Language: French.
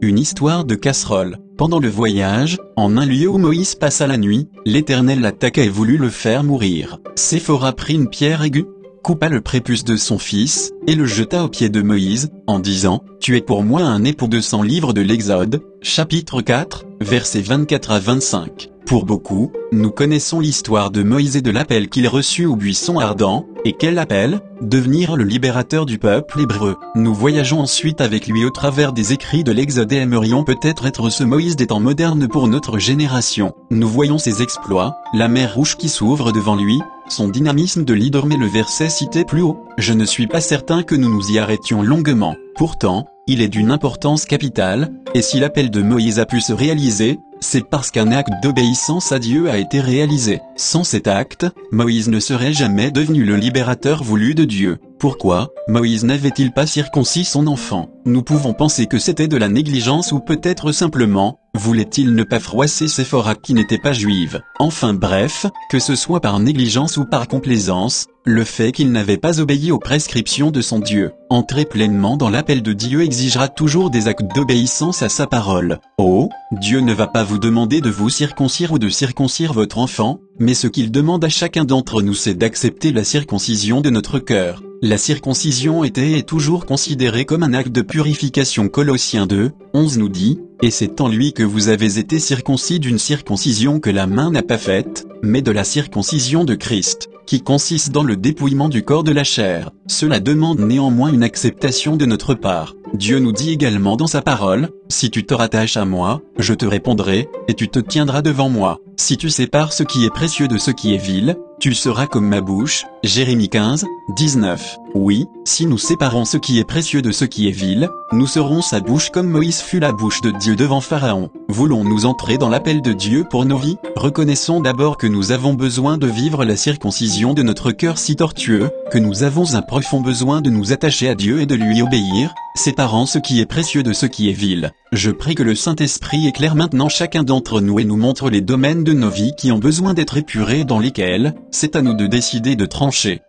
Une histoire de casserole. Pendant le voyage, en un lieu où Moïse passa la nuit, l'Éternel l'attaqua et voulut le faire mourir. Séphora prit une pierre aiguë, coupa le prépuce de son fils, et le jeta aux pieds de Moïse, en disant, Tu es pour moi un époux de cent livres de l'Exode, chapitre 4, versets 24 à 25. Pour beaucoup, nous connaissons l'histoire de Moïse et de l'appel qu'il reçut au buisson ardent, et quel appel? Devenir le libérateur du peuple hébreu. Nous voyageons ensuite avec lui au travers des écrits de l'Exode et aimerions peut-être être ce Moïse des temps modernes pour notre génération. Nous voyons ses exploits, la mer rouge qui s'ouvre devant lui, son dynamisme de leader mais le verset cité plus haut, je ne suis pas certain que nous nous y arrêtions longuement. Pourtant, il est d'une importance capitale, et si l'appel de Moïse a pu se réaliser, c'est parce qu'un acte d'obéissance à Dieu a été réalisé. Sans cet acte, Moïse ne serait jamais devenu le libérateur voulu de Dieu. Pourquoi Moïse n'avait-il pas circoncis son enfant Nous pouvons penser que c'était de la négligence ou peut-être simplement, voulait-il ne pas froisser Séphora qui n'était pas juive. Enfin bref, que ce soit par négligence ou par complaisance, le fait qu'il n'avait pas obéi aux prescriptions de son Dieu, entrer pleinement dans l'appel de Dieu exigera toujours des actes d'obéissance à sa parole. Oh, Dieu ne va pas vous demander de vous circoncire ou de circoncire votre enfant, mais ce qu'il demande à chacun d'entre nous c'est d'accepter la circoncision de notre cœur. La circoncision était et toujours considérée comme un acte de purification Colossiens 2, 11 nous dit, et c'est en lui que vous avez été circoncis d'une circoncision que la main n'a pas faite, mais de la circoncision de Christ, qui consiste dans le dépouillement du corps de la chair. Cela demande néanmoins une acceptation de notre part. Dieu nous dit également dans sa parole, si tu te rattaches à moi, je te répondrai, et tu te tiendras devant moi. Si tu sépares ce qui est précieux de ce qui est vil, tu seras comme ma bouche. Jérémie 15, 19. Oui, si nous séparons ce qui est précieux de ce qui est vil, nous serons sa bouche comme Moïse fut la bouche de Dieu devant Pharaon. Voulons-nous entrer dans l'appel de Dieu pour nos vies? Reconnaissons d'abord que nous avons besoin de vivre la circoncision de notre cœur si tortueux, que nous avons un profond besoin de nous attacher à Dieu et de lui obéir, séparant ce qui est précieux de ce qui est vil. Je prie que le Saint-Esprit éclaire maintenant chacun d'entre nous et nous montre les domaines de nos vies qui ont besoin d'être épurés dans lesquels, c'est à nous de décider de trancher.